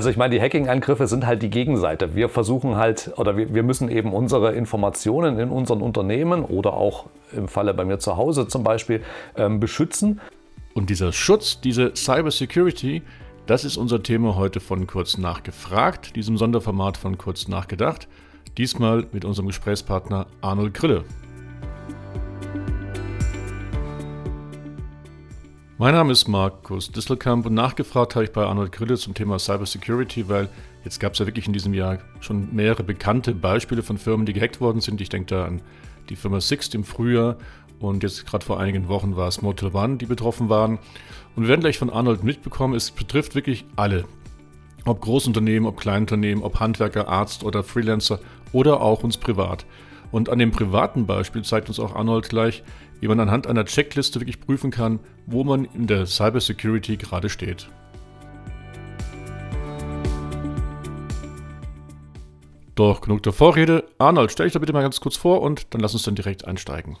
Also ich meine, die Hacking-Angriffe sind halt die Gegenseite. Wir versuchen halt, oder wir, wir müssen eben unsere Informationen in unseren Unternehmen oder auch im Falle bei mir zu Hause zum Beispiel ähm, beschützen. Und dieser Schutz, diese Cybersecurity, das ist unser Thema heute von Kurz nachgefragt, diesem Sonderformat von Kurz nachgedacht. Diesmal mit unserem Gesprächspartner Arnold Grille. Mein Name ist Markus Disselkamp und nachgefragt habe ich bei Arnold Grille zum Thema Cybersecurity, weil jetzt gab es ja wirklich in diesem Jahr schon mehrere bekannte Beispiele von Firmen, die gehackt worden sind. Ich denke da an die Firma Sixt im Frühjahr und jetzt gerade vor einigen Wochen war es Motel One, die betroffen waren. Und wir werden gleich von Arnold mitbekommen, es betrifft wirklich alle. Ob Großunternehmen, ob Kleinunternehmen, ob Handwerker, Arzt oder Freelancer oder auch uns privat. Und an dem privaten Beispiel zeigt uns auch Arnold gleich, wie man anhand einer Checkliste wirklich prüfen kann, wo man in der Cybersecurity gerade steht. Doch genug der Vorrede. Arnold, stell dich da bitte mal ganz kurz vor und dann lass uns dann direkt einsteigen.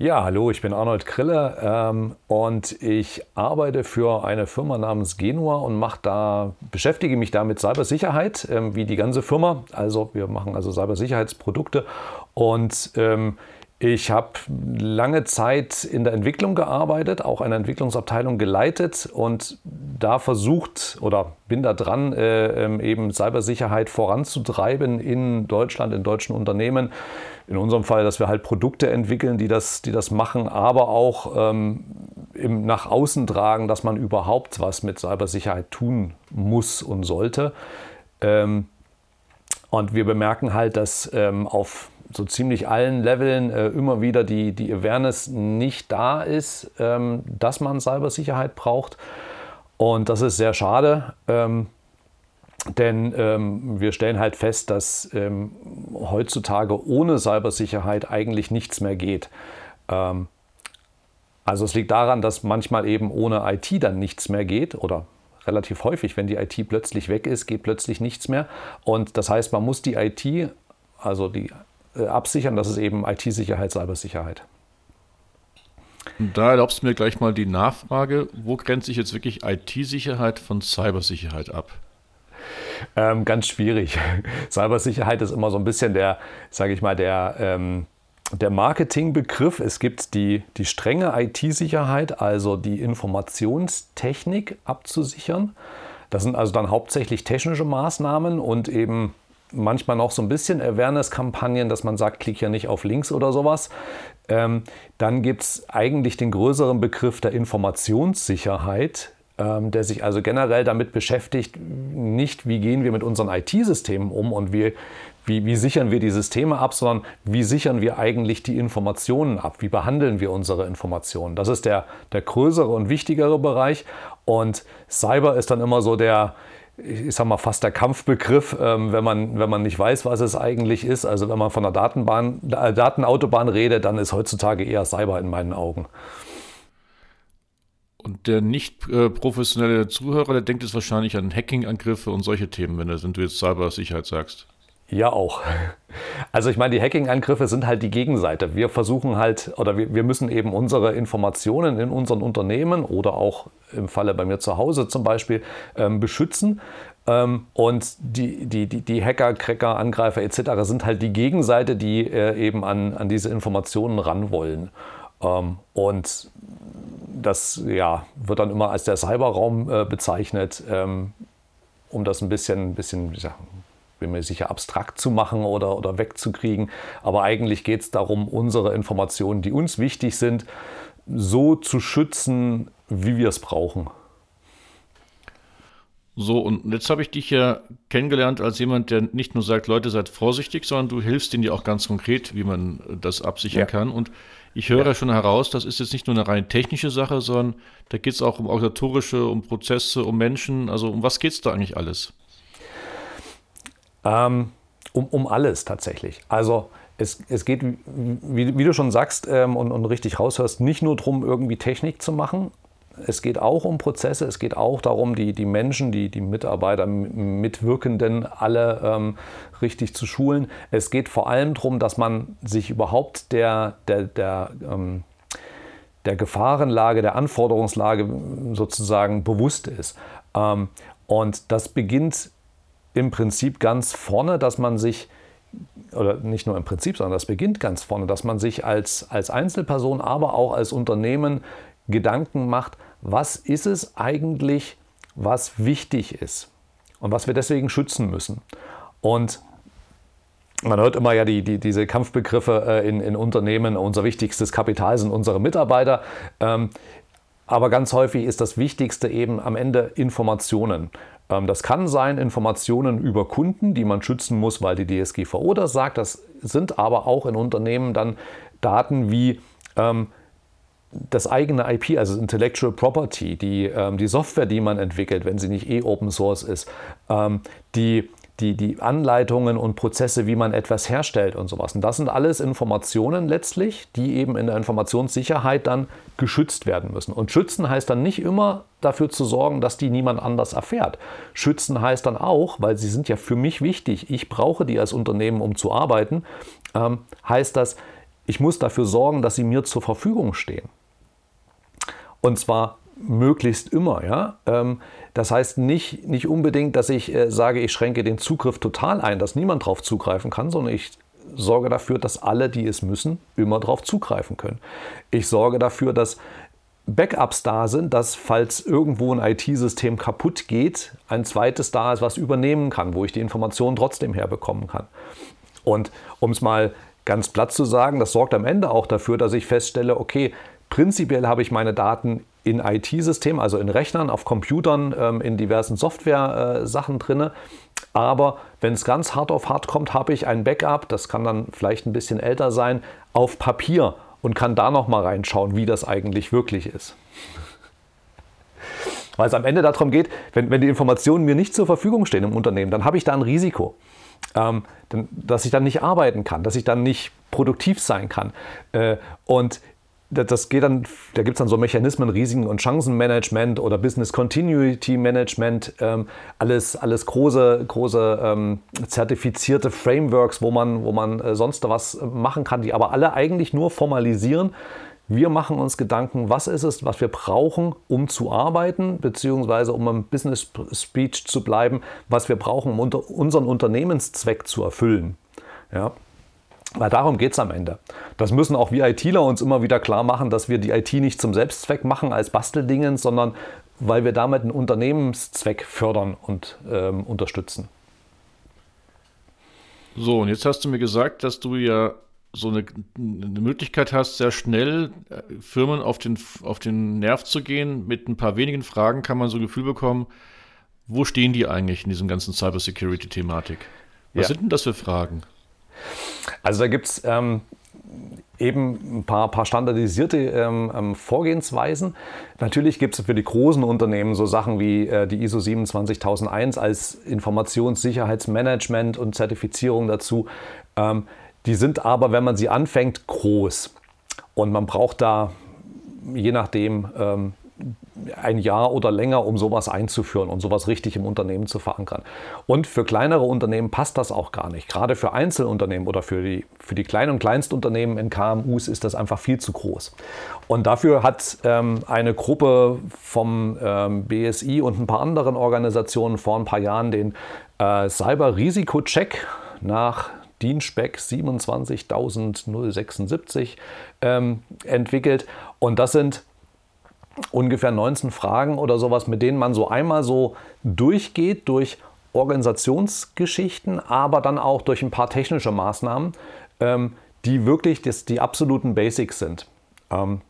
Ja, hallo, ich bin Arnold Krille ähm, und ich arbeite für eine Firma namens Genua und mache da, beschäftige mich da mit Cybersicherheit, ähm, wie die ganze Firma. Also wir machen also Cybersicherheitsprodukte und ähm, ich habe lange Zeit in der Entwicklung gearbeitet, auch eine Entwicklungsabteilung geleitet und da versucht oder bin da dran, äh, ähm, eben Cybersicherheit voranzutreiben in Deutschland, in deutschen Unternehmen. In unserem Fall, dass wir halt Produkte entwickeln, die das, die das machen, aber auch ähm, im, nach außen tragen, dass man überhaupt was mit Cybersicherheit tun muss und sollte. Ähm, und wir bemerken halt, dass ähm, auf so ziemlich allen Leveln äh, immer wieder die, die Awareness nicht da ist, ähm, dass man Cybersicherheit braucht. Und das ist sehr schade, ähm, denn ähm, wir stellen halt fest, dass ähm, heutzutage ohne Cybersicherheit eigentlich nichts mehr geht. Ähm, also es liegt daran, dass manchmal eben ohne IT dann nichts mehr geht oder relativ häufig, wenn die IT plötzlich weg ist, geht plötzlich nichts mehr. Und das heißt, man muss die IT, also die absichern. Das ist eben IT-Sicherheit, Cybersicherheit. Und da erlaubst du mir gleich mal die Nachfrage, wo grenzt sich jetzt wirklich IT-Sicherheit von Cybersicherheit ab? Ähm, ganz schwierig. Cybersicherheit ist immer so ein bisschen der, sage ich mal, der, ähm, der Marketingbegriff. Es gibt die, die strenge IT-Sicherheit, also die Informationstechnik abzusichern. Das sind also dann hauptsächlich technische Maßnahmen und eben manchmal noch so ein bisschen Awareness-Kampagnen, dass man sagt, klick ja nicht auf Links oder sowas. Ähm, dann gibt es eigentlich den größeren Begriff der Informationssicherheit, ähm, der sich also generell damit beschäftigt, nicht wie gehen wir mit unseren IT-Systemen um und wie, wie, wie sichern wir die Systeme ab, sondern wie sichern wir eigentlich die Informationen ab, wie behandeln wir unsere Informationen. Das ist der, der größere und wichtigere Bereich. Und Cyber ist dann immer so der, ich sag mal, fast der Kampfbegriff, ähm, wenn, man, wenn man nicht weiß, was es eigentlich ist. Also wenn man von der Datenbahn, äh, Datenautobahn redet, dann ist heutzutage eher Cyber in meinen Augen. Und der nicht äh, professionelle Zuhörer, der denkt jetzt wahrscheinlich an Hacking-Angriffe und solche Themen, wenn du jetzt Cybersicherheit sagst. Ja, auch. Also ich meine, die Hacking-Angriffe sind halt die Gegenseite. Wir versuchen halt, oder wir, wir müssen eben unsere Informationen in unseren Unternehmen oder auch im Falle bei mir zu Hause zum Beispiel ähm, beschützen. Ähm, und die, die, die, die Hacker, Cracker, Angreifer etc. sind halt die Gegenseite, die äh, eben an, an diese Informationen ran wollen. Ähm, und das ja, wird dann immer als der Cyberraum äh, bezeichnet, ähm, um das ein bisschen, bisschen ja, bin mir sicher, abstrakt zu machen oder, oder wegzukriegen. Aber eigentlich geht es darum, unsere Informationen, die uns wichtig sind, so zu schützen, wie wir es brauchen. So, und jetzt habe ich dich ja kennengelernt als jemand, der nicht nur sagt, Leute, seid vorsichtig, sondern du hilfst ihnen ja auch ganz konkret, wie man das absichern ja. kann. Und ich höre ja. schon heraus, das ist jetzt nicht nur eine rein technische Sache, sondern da geht es auch um organisatorische, um Prozesse, um Menschen. Also um was geht es da eigentlich alles? Ähm, um, um alles tatsächlich. Also es, es geht, wie, wie, du schon sagst ähm, und, und richtig raushörst, nicht nur darum, irgendwie Technik zu machen. Es geht auch um Prozesse, es geht auch darum, die, die Menschen, die, die Mitarbeiter, Mitwirkenden alle ähm, richtig zu schulen. Es geht vor allem darum, dass man sich überhaupt der, der, der, ähm, der Gefahrenlage, der Anforderungslage sozusagen bewusst ist. Ähm, Und das beginnt im Prinzip ganz vorne, dass man sich, oder nicht nur im Prinzip, sondern das beginnt ganz vorne, dass man sich als, als Einzelperson, aber auch als Unternehmen Gedanken macht, was ist es eigentlich, was wichtig ist und was wir deswegen schützen müssen. Und man hört immer ja die, die, diese Kampfbegriffe äh, in, in, Unternehmen, unser wichtigstes Kapital sind unsere Mitarbeiter. Ähm, aber ganz häufig ist das Wichtigste eben am Ende Informationen. Ähm, das kann sein Informationen über Kunden, die man schützen muss, weil die DSGVO das sagt. Das sind aber auch in Unternehmen dann Daten wie ähm, das eigene IP, also Intellectual Property, die, ähm, die Software, die man entwickelt, wenn sie nicht eh Open Source ist, ähm, die die, die Anleitungen und Prozesse, wie man etwas herstellt und sowas. Und das sind alles Informationen letztlich, die eben in der Informationssicherheit dann geschützt werden müssen. Und schützen heißt dann nicht immer dafür zu sorgen, dass die niemand anders erfährt. Schützen heißt dann auch, weil sie sind ja für mich wichtig, ich brauche die als Unternehmen, um zu arbeiten, ähm, heißt das, ich muss dafür sorgen, dass sie mir zur Verfügung stehen. Und zwar möglichst immer. Ja? Ähm, das heißt nicht, nicht unbedingt, dass ich äh, sage, ich schränke den Zugriff total ein, dass niemand darauf zugreifen kann, sondern ich sorge dafür, dass alle, die es müssen, immer darauf zugreifen können. Ich sorge dafür, dass Backups da sind, dass falls irgendwo ein IT-System kaputt geht, ein zweites da ist, was übernehmen kann, wo ich die Informationen trotzdem herbekommen kann. Und um es mal ganz platt zu sagen, das sorgt am Ende auch dafür, dass ich feststelle, okay, prinzipiell habe ich meine Daten in IT-Systemen, also in Rechnern, auf Computern, ähm, in diversen Software-Sachen äh, drin. Aber wenn es ganz hart auf hart kommt, habe ich ein Backup, das kann dann vielleicht ein bisschen älter sein, auf Papier und kann da nochmal reinschauen, wie das eigentlich wirklich ist. Weil es am Ende darum geht, wenn, wenn die Informationen mir nicht zur Verfügung stehen im Unternehmen, dann habe ich da ein Risiko. Ähm, dass ich dann nicht arbeiten kann, dass ich dann nicht produktiv sein kann. Äh, und das geht dann, da gibt es dann so Mechanismen, Risiken- und Chancenmanagement oder Business Continuity Management, ähm, alles, alles große, große ähm, zertifizierte Frameworks, wo man, wo man äh, sonst was machen kann, die aber alle eigentlich nur formalisieren. Wir machen uns Gedanken, was ist es, was wir brauchen, um zu arbeiten, beziehungsweise um im Business Speech zu bleiben, was wir brauchen, um unter unseren Unternehmenszweck zu erfüllen. Ja, weil darum geht es am Ende. Das müssen auch wir ITler uns immer wieder klar machen, dass wir die IT nicht zum Selbstzweck machen als Basteldingen, sondern weil wir damit einen Unternehmenszweck fördern und ähm, unterstützen. So, und jetzt hast du mir gesagt, dass du ja so eine, eine, Möglichkeit hast, sehr schnell äh, Firmen auf den, auf den Nerv zu gehen. Mit ein paar wenigen Fragen kann man so ein Gefühl bekommen, wo stehen die eigentlich in diesem ganzen Cybersecurity-Thematik? Was ja. sind denn das für Fragen? Also da gibt es ähm, eben ein paar, paar standardisierte ähm, ähm Vorgehensweisen. Natürlich gibt es für die großen Unternehmen so Sachen wie äh, die ISO 27001 als Informationssicherheitsmanagement und Zertifizierung dazu. Ähm, die sind aber, wenn man sie anfängt, groß. Und man braucht da je nachdem ähm, ein Jahr oder länger, um sowas einzuführen und sowas richtig im Unternehmen zu verankern. Und für kleinere Unternehmen passt das auch gar nicht. Gerade für Einzelunternehmen oder für die, für die kleinen und Kleinstunternehmen in KMUs ist das einfach viel zu groß. Und dafür hat ähm, eine Gruppe vom ähm, BSI und ein paar anderen Organisationen vor ein paar Jahren den äh, Cyber-Risiko-Check nach DIN Spec 27076 ähm, entwickelt. Und das sind ungefähr 19 Fragen oder sowas, mit denen man so einmal so durchgeht durch Organisationsgeschichten, aber dann auch durch ein paar technische Maßnahmen, ähm, die wirklich das, die absoluten Basics sind. Ähm,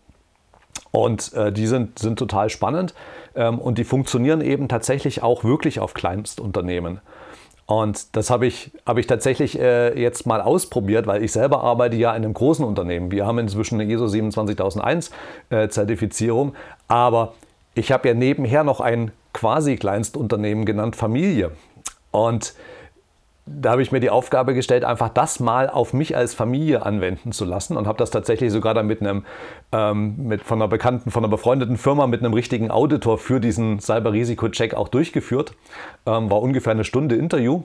und äh, die sind, sind total spannend ähm, und die funktionieren eben tatsächlich auch wirklich auf Kleinstunternehmen. Und das habe ich, hab ich tatsächlich äh, jetzt mal ausprobiert, weil ich selber arbeite ja in einem großen Unternehmen. Wir haben inzwischen eine ISO 27001 äh, Zertifizierung, aber ich habe ja nebenher noch ein quasi Kleinstunternehmen genannt Familie. Und da habe ich mir die Aufgabe gestellt, einfach das mal auf mich als Familie anwenden zu lassen und habe das tatsächlich sogar dann mit einem, ähm, mit, von einer bekannten, von einer befreundeten Firma mit einem richtigen Auditor für diesen Cyber-Risiko-Check auch durchgeführt. Ähm, war ungefähr eine Stunde Interview.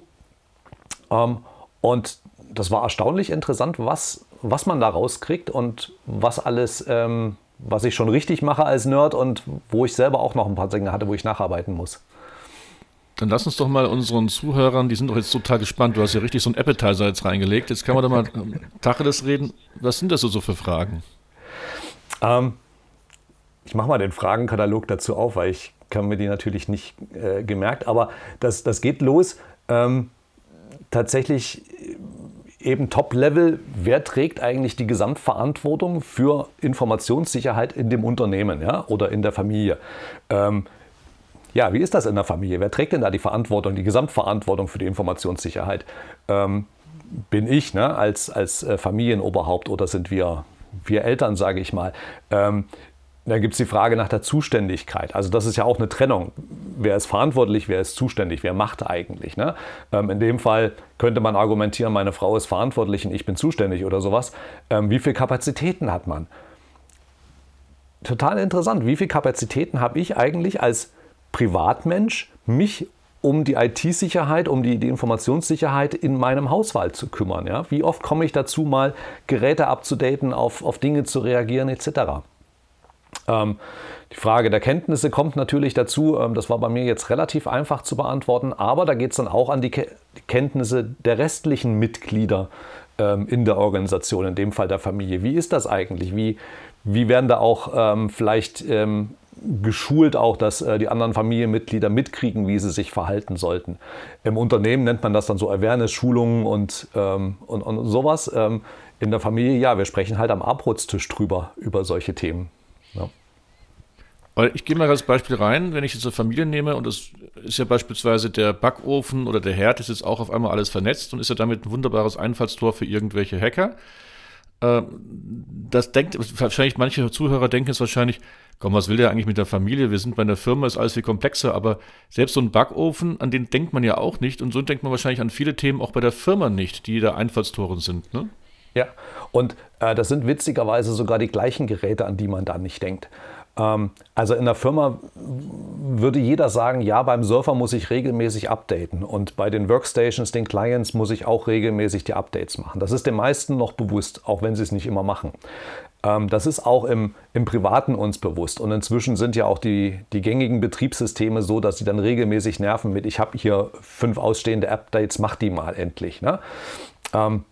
Ähm, und das war erstaunlich interessant, was, was man da rauskriegt und was alles, ähm, was ich schon richtig mache als Nerd und wo ich selber auch noch ein paar Dinge hatte, wo ich nacharbeiten muss. Dann lass uns doch mal unseren Zuhörern, die sind doch jetzt total gespannt, du hast ja richtig so einen Appetizer jetzt reingelegt, jetzt kann man doch mal Tacheles reden. Was sind das so für Fragen? Ähm, ich mache mal den Fragenkatalog dazu auf, weil ich kann mir die natürlich nicht äh, gemerkt, aber das, das geht los. Ähm, tatsächlich eben Top-Level, wer trägt eigentlich die Gesamtverantwortung für Informationssicherheit in dem Unternehmen ja, oder in der Familie? Ähm, ja, wie ist das in der Familie? Wer trägt denn da die Verantwortung, die Gesamtverantwortung für die Informationssicherheit? Ähm, bin ich ne, als, als äh, Familienoberhaupt oder sind wir, wir Eltern, sage ich mal? Ähm, dann gibt es die Frage nach der Zuständigkeit. Also das ist ja auch eine Trennung. Wer ist verantwortlich, wer ist zuständig, wer macht eigentlich? Ne? Ähm, in dem Fall könnte man argumentieren, meine Frau ist verantwortlich und ich bin zuständig oder sowas. Ähm, wie viele Kapazitäten hat man? Total interessant. Wie viele Kapazitäten habe ich eigentlich als Privatmensch, mich um die IT-Sicherheit, um die, die, Informationssicherheit in meinem Haushalt zu kümmern? Ja? Wie oft komme ich dazu, mal Geräte abzudaten, auf, auf Dinge zu reagieren etc.? Ähm, die Frage der Kenntnisse kommt natürlich dazu. Ähm, das war bei mir jetzt relativ einfach zu beantworten, aber da geht es dann auch an die Ke Kenntnisse der restlichen Mitglieder ähm, in der Organisation, in dem Fall der Familie. Wie ist das eigentlich? Wie, wie werden da auch ähm, vielleicht ähm, geschult, auch dass äh, die anderen Familienmitglieder mitkriegen, wie sie sich verhalten sollten? Im Unternehmen nennt man das dann so Awareness-Schulungen und, ähm, und, und sowas. in der Familie, ja, wir sprechen halt am Abholztisch drüber, über solche Themen. Ja. Ich gehe mal als Beispiel rein, wenn ich jetzt eine Familie nehme und es ist ja beispielsweise der Backofen oder der Herd ist jetzt auch auf einmal alles vernetzt und ist ja damit ein wunderbares Einfallstor für irgendwelche Hacker. Ähm, das denkt, wahrscheinlich manche Zuhörer denken es wahrscheinlich, komm, was will der eigentlich mit der Familie? Wir sind bei einer Firma, ist alles viel komplexer, aber selbst so ein Backofen, an den denkt man ja auch nicht und so denkt man wahrscheinlich an viele Themen auch bei der Firma nicht, die da Einfallstoren sind. Ne? Ja, und äh, das sind witzigerweise sogar die gleichen Geräte, an die man da nicht denkt. Ähm, also in der Firma würde jeder sagen, ja, beim Surfer muss ich regelmäßig updaten und bei den Workstations, den Clients muss ich auch regelmäßig die Updates machen. Das ist den meisten noch bewusst, auch wenn sie es nicht immer machen. Ähm, das ist auch im, im Privaten uns bewusst. Und inzwischen sind ja auch die, die gängigen Betriebssysteme so, dass sie dann regelmäßig nerven mit, ich habe hier fünf ausstehende Updates, mach die mal endlich. Ne? Ähm,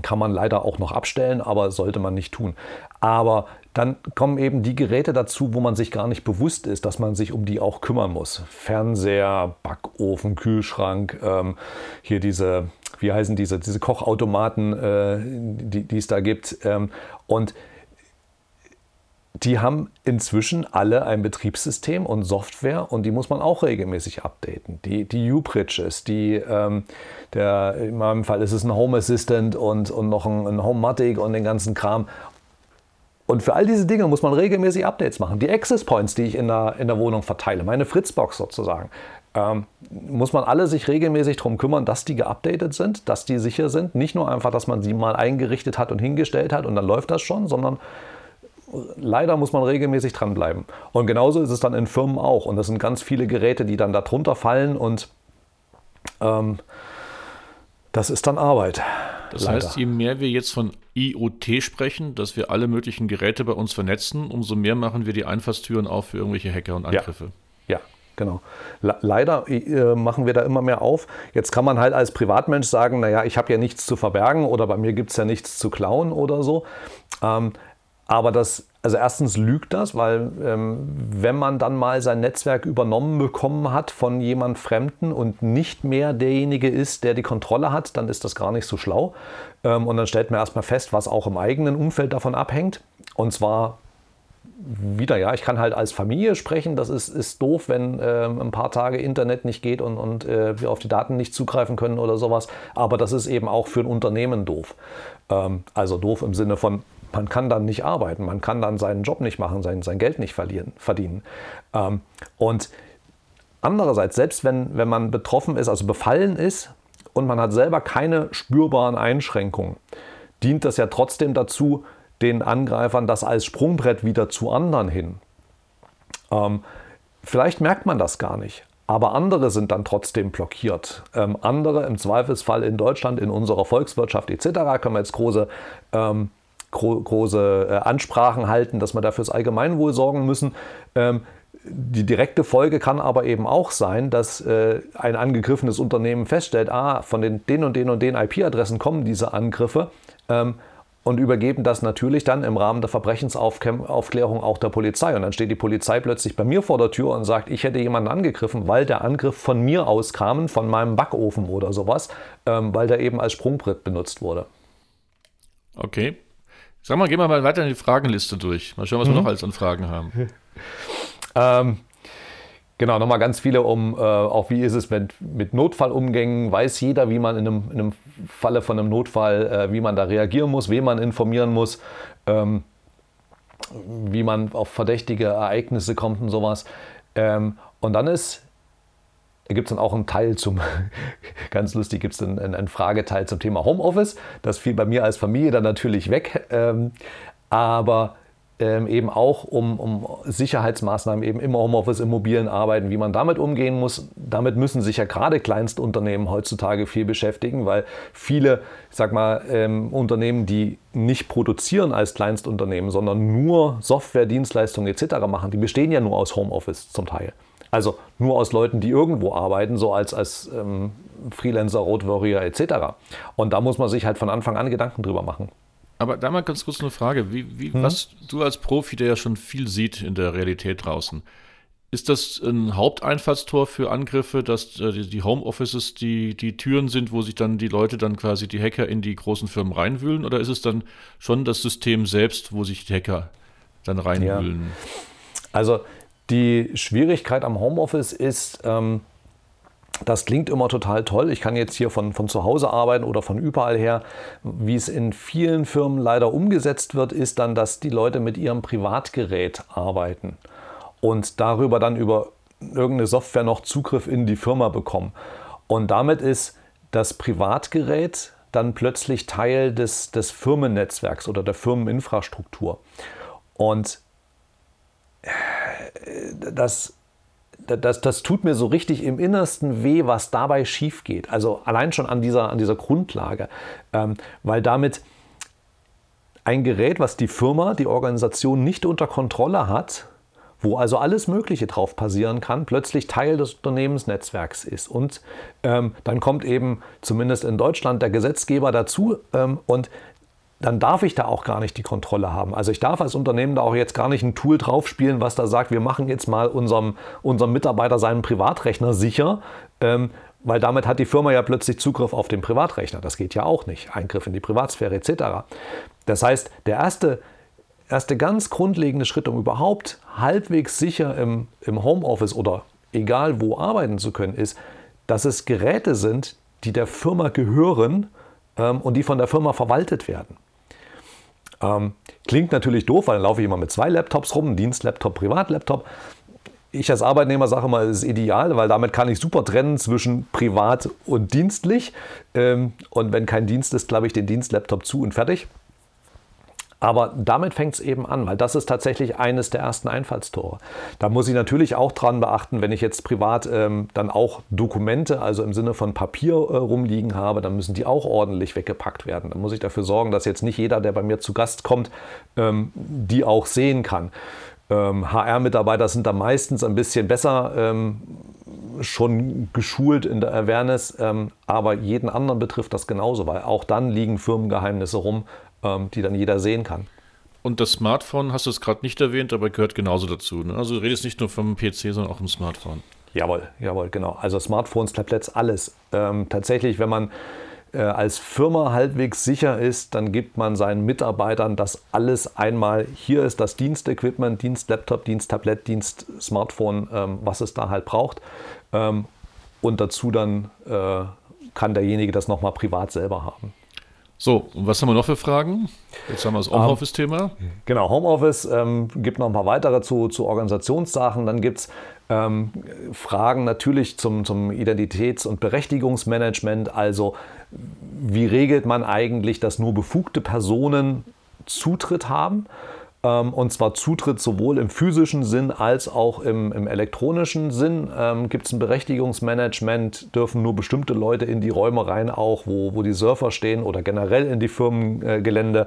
kann man leider auch noch abstellen, aber sollte man nicht tun. Aber dann kommen eben die Geräte dazu, wo man sich gar nicht bewusst ist, dass man sich um die auch kümmern muss. Fernseher, Backofen, Kühlschrank, ähm, hier diese, wie heißen diese, diese Kochautomaten, äh, die, es da gibt. Ähm, und die haben inzwischen alle ein Betriebssystem und Software und die muss man auch regelmäßig updaten. Die, die U-Bridges, die, ähm, der, in meinem Fall ist es ein Home Assistant und, und noch ein, ein Homematic und den ganzen Kram. Und für all diese Dinge muss man regelmäßig Updates machen. Die Access Points, die ich in der, in der Wohnung verteile, meine Fritzbox sozusagen, ähm, muss man alle sich regelmäßig darum kümmern, dass die geupdatet sind, dass die sicher sind. Nicht nur einfach, dass man sie mal eingerichtet hat und hingestellt hat und dann läuft das schon, sondern leider muss man regelmäßig dranbleiben. Und genauso ist es dann in Firmen auch. Und das sind ganz viele Geräte, die dann darunter fallen und ähm, das ist dann Arbeit. Das leider. heißt, je mehr wir jetzt von IoT sprechen, dass wir alle möglichen Geräte bei uns vernetzen, umso mehr machen wir die Einfallstüren auf für irgendwelche Hacker und Angriffe. Ja, ja genau. leider äh, machen wir da immer mehr auf. Jetzt kann man halt als Privatmensch sagen, naja, ich habe ja nichts zu verbergen oder bei mir gibt es ja nichts zu klauen oder so. Ähm, aber das, also erstens lügt das, weil ähm, wenn man dann mal sein Netzwerk übernommen bekommen hat von jemand Fremden und nicht mehr derjenige ist, der die Kontrolle hat, dann ist das gar nicht so schlau. Ähm, und dann stellt man erstmal fest, was auch im eigenen Umfeld davon abhängt. Und zwar wieder, ja, ich kann halt als Familie sprechen. Das ist, ist doof, wenn äh, ein paar Tage Internet nicht geht und, und äh, wir auf die Daten nicht zugreifen können oder sowas. Aber das ist eben auch für ein Unternehmen doof. Ähm, also doof im Sinne von, man kann dann nicht arbeiten, man kann dann seinen Job nicht machen, sein, sein Geld nicht verdienen. Ähm, und andererseits, selbst wenn, wenn man betroffen ist, also befallen ist und man hat selber keine spürbaren Einschränkungen, dient das ja trotzdem dazu, den Angreifern das als Sprungbrett wieder zu anderen hin. Ähm, vielleicht merkt man das gar nicht. Aber andere sind dann trotzdem blockiert. Ähm, andere im Zweifelsfall in Deutschland, in unserer Volkswirtschaft etc. können wir jetzt große ähm, gro große äh, Ansprachen halten, dass wir dafür das Allgemeinwohl sorgen müssen. Ähm, die direkte Folge kann aber eben auch sein, dass äh, ein angegriffenes Unternehmen feststellt, ah, von den, den und den und den IP-Adressen kommen diese Angriffe ähm, und übergeben das natürlich dann im Rahmen der Verbrechensaufklärung auch der Polizei. Und dann steht die Polizei plötzlich bei mir vor der Tür und sagt, ich hätte jemanden angegriffen, weil der Angriff von mir aus kam, von meinem Backofen oder sowas, ähm, weil der eben als Sprungbrett benutzt wurde. Okay. Sag mal, gehen wir mal weiter in die Fragenliste durch. Mal schauen, was mhm. wir noch alles an Fragen haben. Ähm, genau, nochmal ganz viele um, äh, auch wie ist es mit, mit Notfallumgängen, weiß jeder, wie man in einem, in einem Falle von einem Notfall, äh, wie man da reagieren muss, wen man informieren muss, ähm, wie man auf verdächtige Ereignisse kommt und sowas. Ähm, und dann ist da gibt es dann auch einen Teil zum, ganz lustig, gibt es einen, einen, Frageteil zum Thema Homeoffice. Das fiel bei mir als Familie dann natürlich weg. Ähm, aber ähm, eben auch um, um, Sicherheitsmaßnahmen eben im Homeoffice, im mobilen Arbeiten, wie man damit umgehen muss. Damit müssen sich ja gerade Kleinstunternehmen heutzutage viel beschäftigen, weil viele, ich sag mal, ähm, Unternehmen, die nicht produzieren als Kleinstunternehmen, sondern nur Software, Dienstleistungen etc. machen, die bestehen ja nur aus Homeoffice zum Teil. Also nur aus Leuten, die irgendwo arbeiten, so als, als ähm, Freelancer, Road Warrior etc. Und da muss man sich halt von Anfang an Gedanken drüber machen. Aber da mal ganz kurz eine Frage. Wie, wie, hm? Was du als Profi, der ja schon viel sieht in der Realität draußen, ist das ein Haupteinfallstor für Angriffe, dass äh, die Homeoffices die, die Türen sind, wo sich dann die Leute dann quasi, die Hacker in die großen Firmen reinwühlen? Oder ist es dann schon das System selbst, wo sich die Hacker dann reinwühlen? Ja. Also die Schwierigkeit am Homeoffice ist, ähm, das klingt immer total toll. Ich kann jetzt hier von, von zu Hause arbeiten oder von überall her. Wie es in vielen Firmen leider umgesetzt wird, ist dann, dass die Leute mit ihrem Privatgerät arbeiten und darüber dann über irgendeine Software noch Zugriff in die Firma bekommen. Und damit ist das Privatgerät dann plötzlich Teil des, des Firmennetzwerks oder der Firmeninfrastruktur. Und das das, das tut mir so richtig im Innersten weh, was dabei schief geht. Also allein schon an dieser, an dieser Grundlage. Ähm, weil damit ein Gerät, was die Firma, die Organisation nicht unter Kontrolle hat, wo also alles Mögliche drauf passieren kann, plötzlich Teil des Unternehmensnetzwerks ist. Und ähm, dann kommt eben zumindest in Deutschland der Gesetzgeber dazu ähm, und dann darf ich da auch gar nicht die Kontrolle haben. Also ich darf als Unternehmen da auch jetzt gar nicht ein Tool draufspielen, was da sagt, wir machen jetzt mal unserem, unserem Mitarbeiter seinen Privatrechner sicher, ähm, weil damit hat die Firma ja plötzlich Zugriff auf den Privatrechner. Das geht ja auch nicht. Eingriff in die Privatsphäre etc. Das heißt, der erste, erste ganz grundlegende Schritt, um überhaupt halbwegs sicher im, im Homeoffice oder egal wo arbeiten zu können, ist, dass es Geräte sind, die der Firma gehören ähm, und die von der Firma verwaltet werden. Ähm, klingt natürlich doof, weil dann laufe ich immer mit zwei Laptops rum, Dienstlaptop, Privatlaptop. Ich als Arbeitnehmer sage immer, es ist ideal, weil damit kann ich super trennen zwischen privat und dienstlich. Ähm, und wenn kein Dienst ist, klappe ich den Dienstlaptop zu und fertig. Aber damit fängt es eben an, weil das ist tatsächlich eines der ersten Einfallstore. Da muss ich natürlich auch dran beachten, wenn ich jetzt privat ähm, dann auch Dokumente, also im Sinne von Papier äh, rumliegen habe, dann müssen die auch ordentlich weggepackt werden. Dann muss ich dafür sorgen, dass jetzt nicht jeder, der bei mir zu Gast kommt, ähm, die auch sehen kann. Ähm, HR-Mitarbeiter sind da meistens ein bisschen besser ähm, schon geschult in der Awareness, ähm, aber jeden anderen betrifft das genauso, weil auch dann liegen Firmengeheimnisse rum, ähm, die dann jeder sehen kann. Und das Smartphone hast du es gerade nicht erwähnt, aber gehört genauso dazu. Ne? Also du redest nicht nur vom PC, sondern auch vom Smartphone. Jawohl, jawohl, genau. Also Smartphones, Tablets, alles. Ähm, tatsächlich, wenn man äh, als Firma halbwegs sicher ist, dann gibt man seinen Mitarbeitern das alles einmal. Hier ist das Dienstequipment, Dienstlaptop, Diensttablett, Dienst-Smartphone, ähm, was es da halt braucht. Ähm, und dazu dann äh, kann derjenige das nochmal privat selber haben. So, und was haben wir noch für Fragen? Jetzt haben wir das ähm, Homeoffice-Thema. Genau, Homeoffice ähm, gibt noch ein paar weitere zu, zu Organisationssachen. Dann gibt es ähm, Fragen natürlich zum, zum Identitäts- und Berechtigungsmanagement. Also, wie regelt man eigentlich, dass nur befugte Personen Zutritt haben? Ähm, und zwar Zutritt sowohl im physischen Sinn als auch im, im elektronischen Sinn. Ähm, Gibt es ein Berechtigungsmanagement? Dürfen nur bestimmte Leute in die Räume rein, auch wo, wo die Surfer stehen oder generell in die Firmengelände?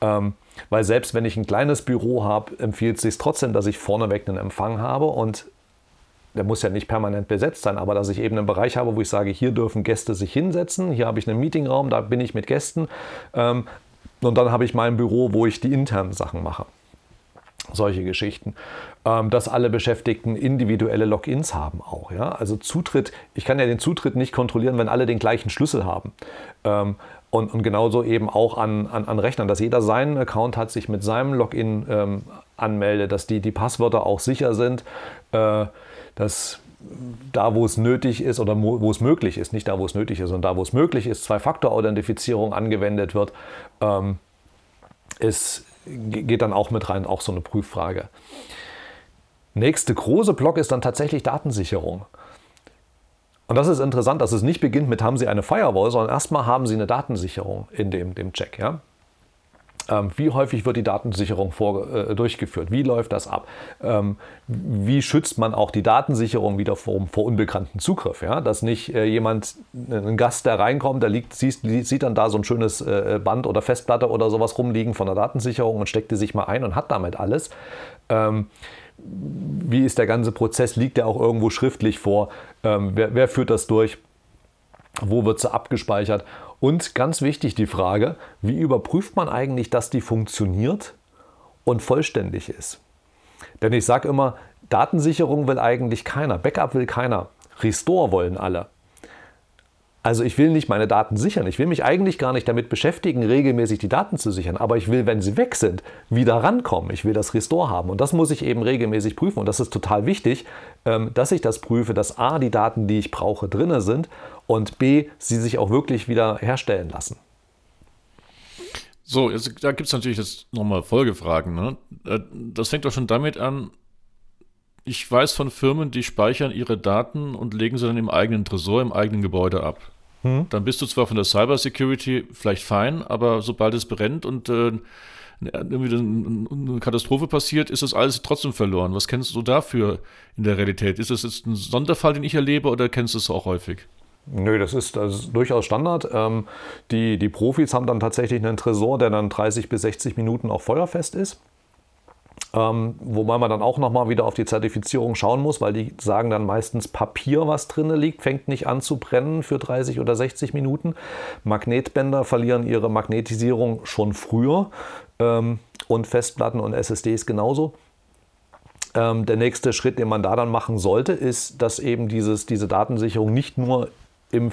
Ähm, Weil selbst wenn ich ein kleines Büro habe, empfiehlt es sich trotzdem, dass ich vorneweg einen Empfang habe und der muss ja nicht permanent besetzt sein, aber dass ich eben einen Bereich habe, wo ich sage, hier dürfen Gäste sich hinsetzen, hier habe ich einen Meetingraum, da bin ich mit Gästen ähm, und dann habe ich mein Büro, wo ich die internen Sachen mache. Solche Geschichten. Ähm, dass alle Beschäftigten individuelle Logins haben auch. Ja? Also Zutritt, ich kann ja den Zutritt nicht kontrollieren, wenn alle den gleichen Schlüssel haben. Ähm, und, und genauso eben auch an, an, an Rechnern, dass jeder seinen Account hat, sich mit seinem Login ähm, anmeldet, dass die, die Passwörter auch sicher sind, äh, dass da, wo es nötig ist oder wo es möglich ist, nicht da, wo es nötig ist, sondern da, wo es möglich ist, Zwei-Faktor-Authentifizierung angewendet wird, ähm, ist, geht dann auch mit rein, auch so eine Prüffrage. Nächste große Block ist dann tatsächlich Datensicherung. Und das ist interessant, dass es nicht beginnt mit, haben Sie eine Firewall, sondern erstmal haben Sie eine Datensicherung in dem, dem Check. Ja? Ähm, wie häufig wird die Datensicherung vor, äh, durchgeführt? Wie läuft das ab? Ähm, wie schützt man auch die Datensicherung wieder vor, vor unbekannten Zugriff? Ja? Dass nicht äh, jemand, ein Gast, der reinkommt, der liegt, sieht, sieht dann da so ein schönes äh, Band oder Festplatte oder sowas rumliegen von der Datensicherung und steckt die sich mal ein und hat damit alles. Ähm, wie ist der ganze Prozess? Liegt der auch irgendwo schriftlich vor? Ähm, wer, wer, führt das durch? Wo wird sie abgespeichert? Und ganz wichtig die Frage, wie überprüft man eigentlich, dass die funktioniert und vollständig ist? Denn ich sage immer, Datensicherung will eigentlich keiner, Backup will keiner, Restore wollen alle. Also ich will nicht meine Daten sichern. Ich will mich eigentlich gar nicht damit beschäftigen, regelmäßig die Daten zu sichern. Aber ich will, wenn sie weg sind, wieder rankommen. Ich will das Restore haben. Und das muss ich eben regelmäßig prüfen. Und das ist total wichtig, ähm, dass ich das prüfe, dass A, die Daten, die ich brauche, drin sind und B, sie sich auch wirklich wieder herstellen lassen. So, jetzt, da gibt es natürlich jetzt nochmal Folgefragen. Ne? Äh, das fängt doch schon damit an, ich weiß von Firmen, die speichern ihre Daten und legen sie dann im eigenen Tresor, im eigenen Gebäude ab. Hm. Dann bist du zwar von der Cybersecurity vielleicht fein, aber sobald es brennt und äh, irgendwie eine Katastrophe passiert, ist das alles trotzdem verloren. Was kennst du dafür in der Realität? Ist das jetzt ein Sonderfall, den ich erlebe, oder kennst du es auch häufig? Nö, das ist, das ist durchaus Standard. Ähm, die, die Profis haben dann tatsächlich einen Tresor, der dann 30 bis 60 Minuten auch feuerfest ist. Ähm, wobei man dann auch nochmal wieder auf die Zertifizierung schauen muss, weil die sagen dann meistens Papier, was drin liegt, fängt nicht an zu brennen für 30 oder 60 Minuten. Magnetbänder verlieren ihre Magnetisierung schon früher ähm, und Festplatten und SSDs genauso. Ähm, der nächste Schritt, den man da dann machen sollte, ist, dass eben dieses, diese Datensicherung nicht nur im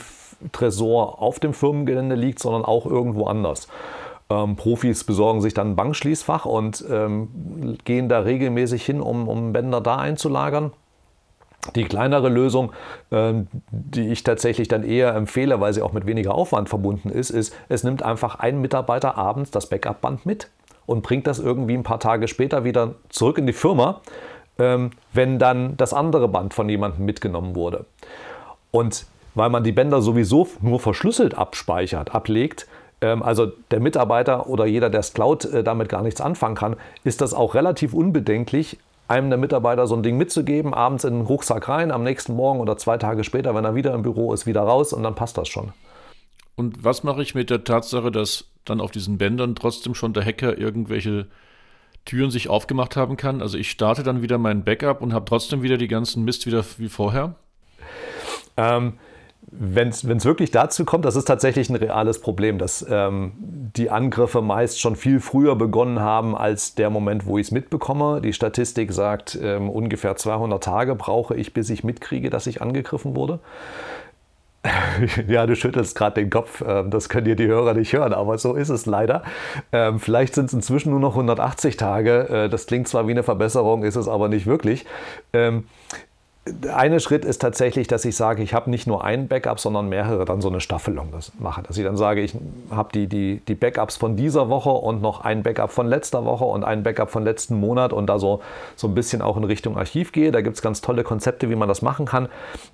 Tresor auf dem Firmengelände liegt, sondern auch irgendwo anders. Ähm, Profis besorgen sich dann ein Bankschließfach und ähm, gehen da regelmäßig hin, um, um Bänder da einzulagern. Die kleinere Lösung, ähm, die ich tatsächlich dann eher empfehle, weil sie auch mit weniger Aufwand verbunden ist, ist, es nimmt einfach ein Mitarbeiter abends das Backup-Band mit und bringt das irgendwie ein paar Tage später wieder zurück in die Firma, ähm, wenn dann das andere Band von jemandem mitgenommen wurde. Und weil man die Bänder sowieso nur verschlüsselt abspeichert, ablegt, also der Mitarbeiter oder jeder, der es klaut, äh, damit gar nichts anfangen kann, ist das auch relativ unbedenklich, einem der Mitarbeiter so ein Ding mitzugeben, abends in den Rucksack rein, am nächsten Morgen oder zwei Tage später, wenn er wieder im Büro ist, wieder raus und dann passt das schon. Und was mache ich mit der Tatsache, dass dann auf diesen Bändern trotzdem schon der Hacker irgendwelche Türen sich aufgemacht haben kann? Also ich starte dann wieder mein Backup und habe trotzdem wieder die ganzen Mist wieder wie vorher? Ähm, wenn es wirklich dazu kommt, das ist tatsächlich ein reales Problem, dass ähm, die Angriffe meist schon viel früher begonnen haben als der Moment, wo ich es mitbekomme. Die Statistik sagt, ähm, ungefähr 200 Tage brauche ich, bis ich mitkriege, dass ich angegriffen wurde. ja, du schüttelst gerade den Kopf, ähm, das können dir die Hörer nicht hören, aber so ist es leider. Ähm, vielleicht sind es inzwischen nur noch 180 Tage. Äh, das klingt zwar wie eine Verbesserung, ist es aber nicht wirklich. Der eine Schritt ist tatsächlich, dass ich sage, ich habe nicht nur ein Backup, sondern mehrere, dann so eine Staffelung das mache. Dass ich dann sage, ich habe die, die, die Backups von dieser Woche und noch ein Backup von letzter Woche und ein Backup von letzten Monat und da so, so ein bisschen auch in Richtung Archiv gehe. Da gibt es ganz tolle Konzepte, wie man das machen kann.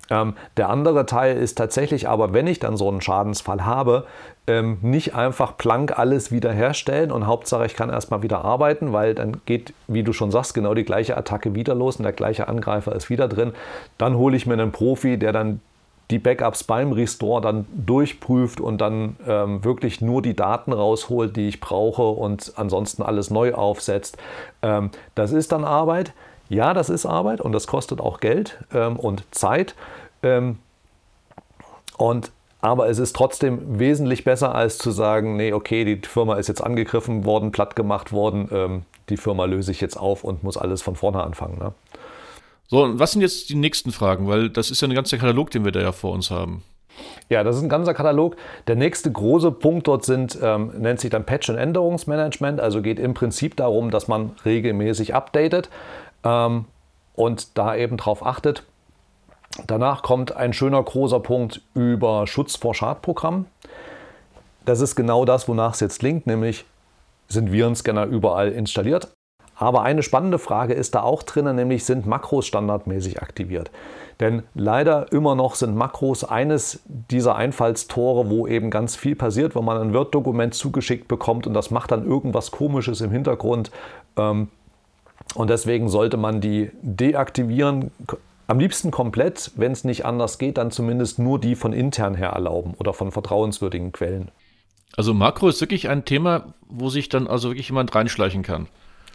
Ähm, der andere Teil ist tatsächlich aber, wenn ich dann so einen Schadensfall habe, ähm, nicht einfach plank alles wiederherstellen und Hauptsache ich kann erstmal wieder arbeiten, weil dann geht, wie du schon sagst, genau die gleiche Attacke wieder los und der gleiche Angreifer ist wieder drin. Dann hole ich mir einen Profi, der dann die Backups beim Restore dann durchprüft und dann ähm, wirklich nur die Daten rausholt, die ich brauche und ansonsten alles neu aufsetzt. Ähm, das ist dann Arbeit. Ja, das ist Arbeit und das kostet auch Geld ähm, und Zeit. Ähm, und aber es ist trotzdem wesentlich besser, als zu sagen, nee, okay, die Firma ist jetzt angegriffen worden, platt gemacht worden, ähm, die Firma löse ich jetzt auf und muss alles von vorne anfangen. Ne? So, und was sind jetzt die nächsten Fragen? Weil das ist ja ein ganzer Katalog, den wir da ja vor uns haben. Ja, das ist ein ganzer Katalog. Der nächste große Punkt dort sind, ähm, nennt sich dann Patch- und Änderungsmanagement. Also geht im Prinzip darum, dass man regelmäßig updatet ähm, und da eben drauf achtet. Danach kommt ein schöner großer Punkt über Schutz vor Schadprogrammen. Das ist genau das, wonach es jetzt klingt, nämlich sind Virenscanner überall installiert. Aber eine spannende Frage ist da auch drin, nämlich sind Makros standardmäßig aktiviert. Denn leider immer noch sind Makros eines dieser Einfallstore, wo eben ganz viel passiert, wenn man ein Word-Dokument zugeschickt bekommt und das macht dann irgendwas Komisches im Hintergrund. Ähm, und deswegen sollte man die deaktivieren, am liebsten komplett, wenn es nicht anders geht, dann zumindest nur die von intern her erlauben oder von vertrauenswürdigen Quellen. Also Makro ist wirklich ein Thema, wo sich dann also wirklich jemand reinschleichen kann.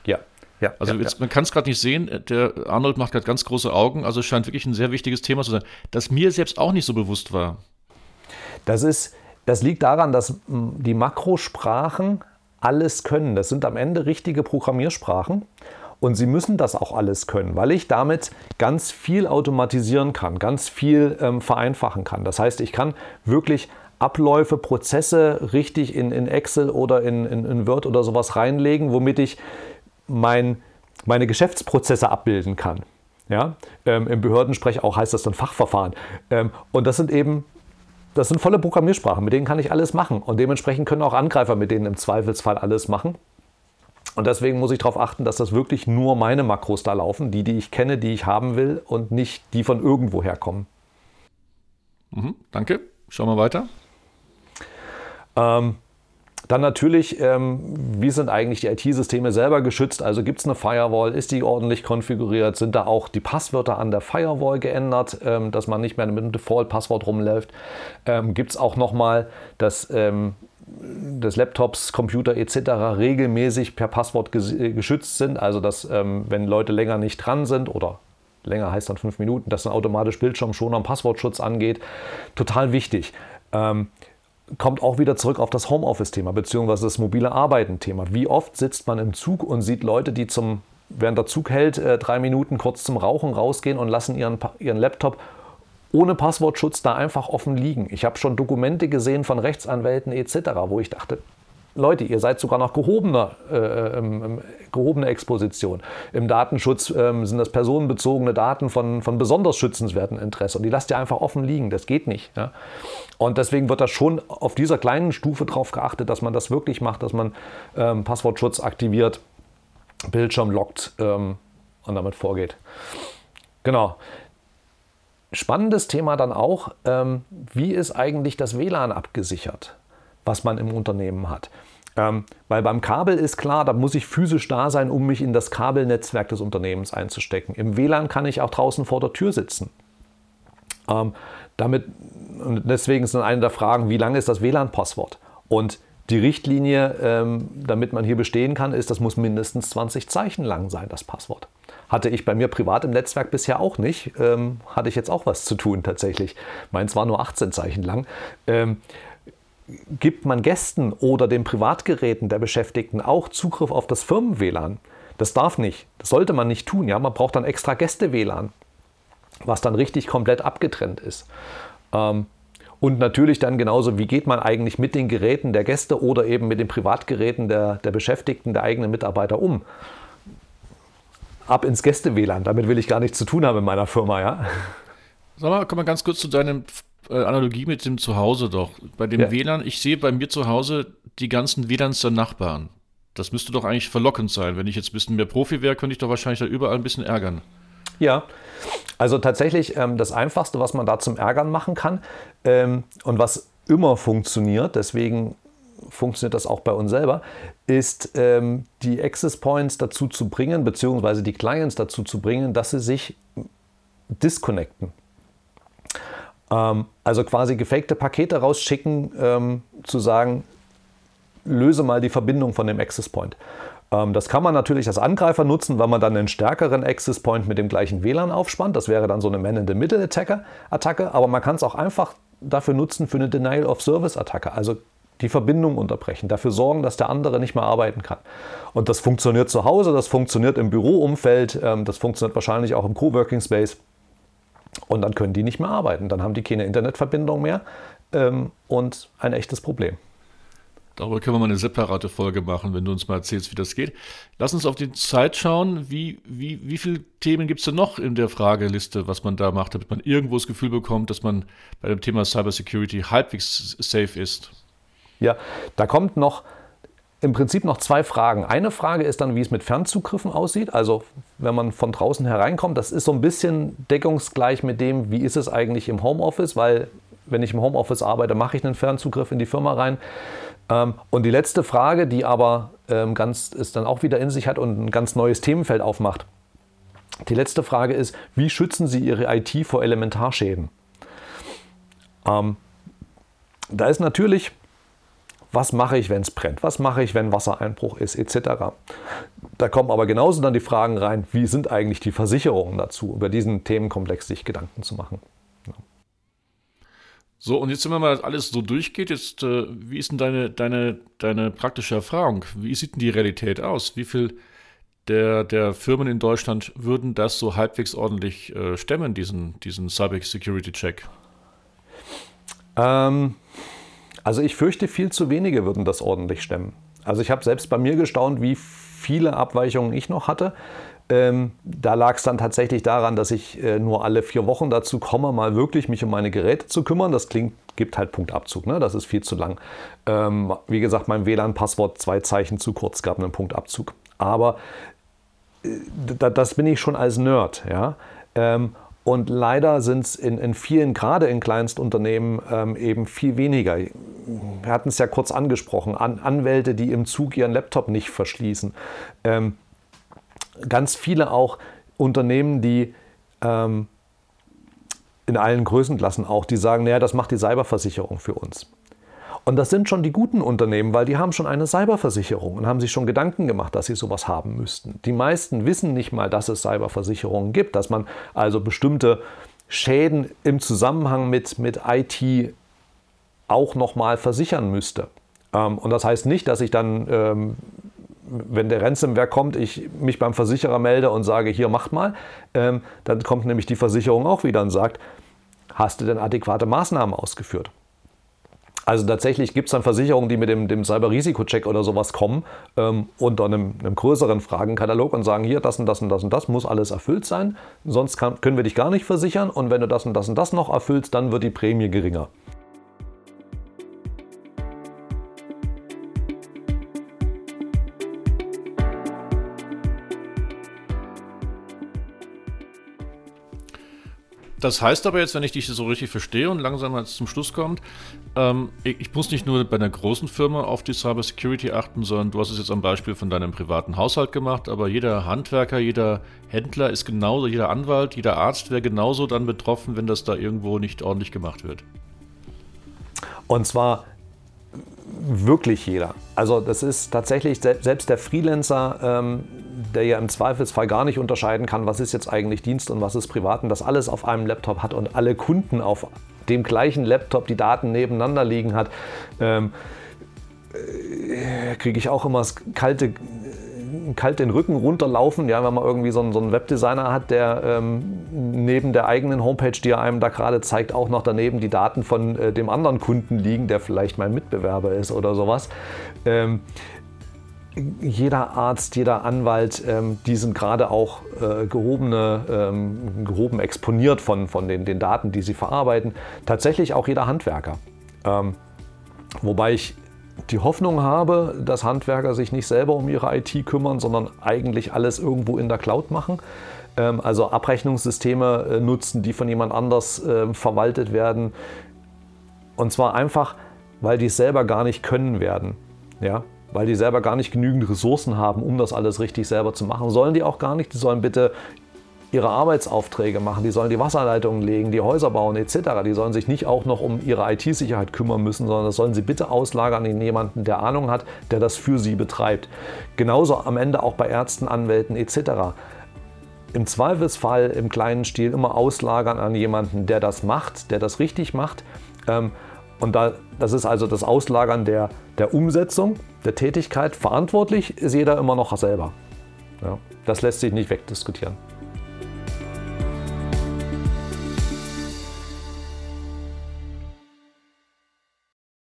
Ja. Ja, also ja, jetzt, ja. man kann es gerade nicht sehen, der Arnold macht gerade ganz große Augen, also es scheint wirklich ein sehr wichtiges Thema zu sein, das mir selbst auch nicht so bewusst war. Das ist, das liegt daran, dass die Makrosprachen alles können. Das sind am Ende richtige Programmiersprachen. Und sie müssen das auch alles können, weil ich damit ganz viel automatisieren kann, ganz viel ähm, vereinfachen kann. Das heißt, ich kann wirklich Abläufe, Prozesse richtig in, in Excel oder in, in, in Word oder sowas reinlegen, womit ich mein, meine Geschäftsprozesse abbilden kann. Ja? Ähm, Im Behördensprech auch heißt das dann Fachverfahren. Ähm, und das sind eben das sind volle Programmiersprachen, mit denen kann ich alles machen. Und dementsprechend können auch Angreifer mit denen im Zweifelsfall alles machen. Und deswegen muss ich darauf achten, dass das wirklich nur meine Makros da laufen, die, die ich kenne, die ich haben will und nicht die von irgendwo herkommen. Mhm, danke. Schauen wir weiter. Ähm, dann natürlich, ähm, wie sind eigentlich die IT-Systeme selber geschützt? Also gibt es eine Firewall? Ist die ordentlich konfiguriert? Sind da auch die Passwörter an der Firewall geändert, ähm, dass man nicht mehr mit einem Default-Passwort rumläuft? Ähm, gibt es auch nochmal das ähm, des Laptops, Computer etc. regelmäßig per Passwort äh, geschützt sind. Also dass ähm, wenn Leute länger nicht dran sind oder länger heißt dann fünf Minuten, dass ein automatisch Bildschirmschoner und Passwortschutz angeht. Total wichtig. Ähm, kommt auch wieder zurück auf das Homeoffice-Thema beziehungsweise das mobile Arbeiten-Thema. Wie oft sitzt man im Zug und sieht Leute, die zum während der Zug hält, äh, drei Minuten kurz zum Rauchen rausgehen und lassen ihren, ihren Laptop ohne Passwortschutz da einfach offen liegen. Ich habe schon Dokumente gesehen von Rechtsanwälten etc., wo ich dachte, Leute, ihr seid sogar noch gehobener, äh, ähm, gehobene Exposition. Im Datenschutz ähm, sind das personenbezogene Daten von, von besonders schützenswertem Interesse und die lasst ihr einfach offen liegen. Das geht nicht. Ja? Und deswegen wird da schon auf dieser kleinen Stufe darauf geachtet, dass man das wirklich macht, dass man ähm, Passwortschutz aktiviert, Bildschirm lockt ähm, und damit vorgeht. Genau. Spannendes Thema dann auch, ähm, wie ist eigentlich das WLAN abgesichert, was man im Unternehmen hat. Ähm, weil beim Kabel ist klar, da muss ich physisch da sein, um mich in das Kabelnetzwerk des Unternehmens einzustecken. Im WLAN kann ich auch draußen vor der Tür sitzen. Ähm, damit, und deswegen sind eine der Fragen, wie lange ist das WLAN-Passwort? Und die Richtlinie, ähm, damit man hier bestehen kann, ist, das muss mindestens 20 Zeichen lang sein, das Passwort. Hatte ich bei mir privat im Netzwerk bisher auch nicht. Ähm, hatte ich jetzt auch was zu tun tatsächlich. Meins war nur 18 Zeichen lang. Ähm, gibt man Gästen oder den Privatgeräten der Beschäftigten auch Zugriff auf das Firmen-WLAN? Das darf nicht. Das sollte man nicht tun. Ja? Man braucht dann extra Gäste-WLAN, was dann richtig komplett abgetrennt ist. Ähm, und natürlich dann genauso, wie geht man eigentlich mit den Geräten der Gäste oder eben mit den Privatgeräten der, der Beschäftigten, der eigenen Mitarbeiter um? Ab ins Gäste-WLAN. Damit will ich gar nichts zu tun haben in meiner Firma, ja. Sag mal, komm mal ganz kurz zu deinem äh, Analogie mit dem Zuhause doch. Bei dem ja. WLAN, ich sehe bei mir zu Hause die ganzen WLANs der Nachbarn. Das müsste doch eigentlich verlockend sein. Wenn ich jetzt ein bisschen mehr Profi wäre, könnte ich doch wahrscheinlich da überall ein bisschen ärgern. Ja, also tatsächlich ähm, das Einfachste, was man da zum Ärgern machen kann ähm, und was immer funktioniert, deswegen funktioniert das auch bei uns selber, ist ähm, die Access Points dazu zu bringen, beziehungsweise die Clients dazu zu bringen, dass sie sich disconnecten. Ähm, also quasi gefakte Pakete rausschicken, ähm, zu sagen, löse mal die Verbindung von dem Access Point. Ähm, das kann man natürlich als Angreifer nutzen, weil man dann einen stärkeren Access Point mit dem gleichen WLAN aufspannt. Das wäre dann so eine Man-in-the-Middle-Attacke. Aber man kann es auch einfach dafür nutzen für eine Denial-of-Service-Attacke. Also die Verbindung unterbrechen, dafür sorgen, dass der andere nicht mehr arbeiten kann. Und das funktioniert zu Hause, das funktioniert im Büroumfeld, ähm, das funktioniert wahrscheinlich auch im Coworking Space. Und dann können die nicht mehr arbeiten. Dann haben die keine Internetverbindung mehr ähm, und ein echtes Problem. Darüber können wir mal eine separate Folge machen, wenn du uns mal erzählst, wie das geht. Lass uns auf die Zeit schauen. Wie, wie, wie viele Themen gibt es denn noch in der Frageliste, was man da macht, damit man irgendwo das Gefühl bekommt, dass man bei dem Thema Cybersecurity halbwegs safe ist? Ja, da kommt noch im Prinzip noch zwei Fragen. Eine Frage ist dann, wie es mit Fernzugriffen aussieht. Also wenn man von draußen hereinkommt, das ist so ein bisschen deckungsgleich mit dem, wie ist es eigentlich im Homeoffice, weil wenn ich im Homeoffice arbeite, mache ich einen Fernzugriff in die Firma rein. Ähm, und die letzte Frage, die aber ähm, ganz, ist dann auch wieder in sich hat und ein ganz neues Themenfeld aufmacht. Die letzte Frage ist, wie schützen Sie Ihre IT vor Elementarschäden? Ähm, da ist natürlich, was mache ich, wenn es brennt? Was mache ich, wenn Wassereinbruch ist, etc. Da kommen aber genauso dann die Fragen rein, wie sind eigentlich die Versicherungen dazu, über diesen Themenkomplex sich Gedanken zu machen. So, und jetzt, wenn man mal alles so durchgeht, jetzt, äh, wie ist denn deine, deine, deine praktische Erfahrung? Wie sieht denn die Realität aus? Wie viel der, der Firmen in Deutschland würden das so halbwegs ordentlich äh, stemmen, diesen, diesen Cyber-Security-Check? Ähm, also ich fürchte, viel zu wenige würden das ordentlich stemmen. Also ich habe selbst bei mir gestaunt, wie viele Abweichungen ich noch hatte. Ähm, da lag es dann tatsächlich daran, dass ich äh, nur alle vier Wochen dazu komme, mal wirklich mich um meine Geräte zu kümmern. Das klingt, gibt halt Punktabzug, ne? das ist viel zu lang. Ähm, wie gesagt, mein WLAN-Passwort zwei Zeichen zu kurz gab einen Punktabzug. Aber äh, das bin ich schon als Nerd. Ja? Ähm, und leider sind es in, in, vielen, gerade in Kleinstunternehmen, ähm, eben viel weniger. Wir hatten es ja kurz angesprochen, An Anwälte, die im Zug ihren Laptop nicht verschließen. Ähm, ganz viele auch Unternehmen, die ähm, in allen Größenklassen auch, die sagen, naja, das macht die Cyberversicherung für uns. Und das sind schon die guten Unternehmen, weil die haben schon eine Cyberversicherung und haben sich schon Gedanken gemacht, dass sie sowas haben müssten. Die meisten wissen nicht mal, dass es Cyberversicherungen gibt, dass man also bestimmte Schäden im Zusammenhang mit, mit IT auch nochmal versichern müsste. Ähm, und das heißt nicht, dass ich dann ähm, wenn der Ransomware kommt, ich mich beim Versicherer melde und sage, hier macht mal, ähm, dann kommt nämlich die Versicherung auch wieder und sagt, hast du denn adäquate Maßnahmen ausgeführt? Also tatsächlich gibt es dann Versicherungen, die mit dem, dem Cyber-Risiko-Check oder sowas kommen ähm, unter einem, einem, größeren Fragenkatalog und sagen, hier, das und das und das und das muss alles erfüllt sein, sonst kann, können wir dich gar nicht versichern und wenn du das und das und das noch erfüllst, dann wird die Prämie geringer. Das heißt aber jetzt, wenn ich dich so richtig verstehe und langsam mal zum Schluss kommt, ähm, ich, ich, muss nicht nur bei einer großen Firma auf die Cyber Security achten, sondern du hast es jetzt am Beispiel von deinem privaten Haushalt gemacht, aber jeder Handwerker, jeder Händler ist genauso, jeder Anwalt, jeder Arzt wäre genauso dann betroffen, wenn das da irgendwo nicht ordentlich gemacht wird. Und zwar wirklich jeder. Also das ist tatsächlich selbst der Freelancer, ähm, der ja im Zweifelsfall gar nicht unterscheiden kann, was ist jetzt eigentlich Dienst und was ist privat und das alles auf einem Laptop hat und alle Kunden auf dem gleichen Laptop die Daten nebeneinander liegen hat, ähm, äh, kriege ich auch immer das kalte kalt den Rücken runterlaufen, ja, wenn man irgendwie so einen, so einen Webdesigner hat, der ähm, neben der eigenen Homepage, die er einem da gerade zeigt, auch noch daneben die Daten von äh, dem anderen Kunden liegen, der vielleicht mein Mitbewerber ist oder sowas. Ähm, jeder Arzt, jeder Anwalt, ähm, die sind gerade auch äh, gehobene, ähm, gehoben exponiert von, von den, den Daten, die sie verarbeiten. Tatsächlich auch jeder Handwerker. Ähm, wobei ich die Hoffnung habe, dass Handwerker sich nicht selber um ihre IT kümmern, sondern eigentlich alles irgendwo in der Cloud machen. Ähm, also Abrechnungssysteme äh, nutzen, die von jemand anders ähm, verwaltet werden. Und zwar einfach, weil die es selber gar nicht können werden. Ja? Weil die selber gar nicht genügend Ressourcen haben, um das alles richtig selber zu machen. Sollen die auch gar nicht. Die sollen bitte ihre Arbeitsaufträge machen, die sollen die Wasserleitungen legen, die Häuser bauen etc. Die sollen sich nicht auch noch um ihre IT-Sicherheit kümmern müssen, sondern das sollen sie bitte auslagern in jemanden, der Ahnung hat, der das für sie betreibt. Genauso am Ende auch bei Ärzten, Anwälten etc. Im Zweifelsfall im kleinen Stil immer auslagern an jemanden, der das macht, der das richtig macht. Ähm, und da, das ist also das Auslagern der, der Umsetzung, der Tätigkeit. Verantwortlich ist jeder immer noch selber. Ja, das lässt sich nicht wegdiskutieren.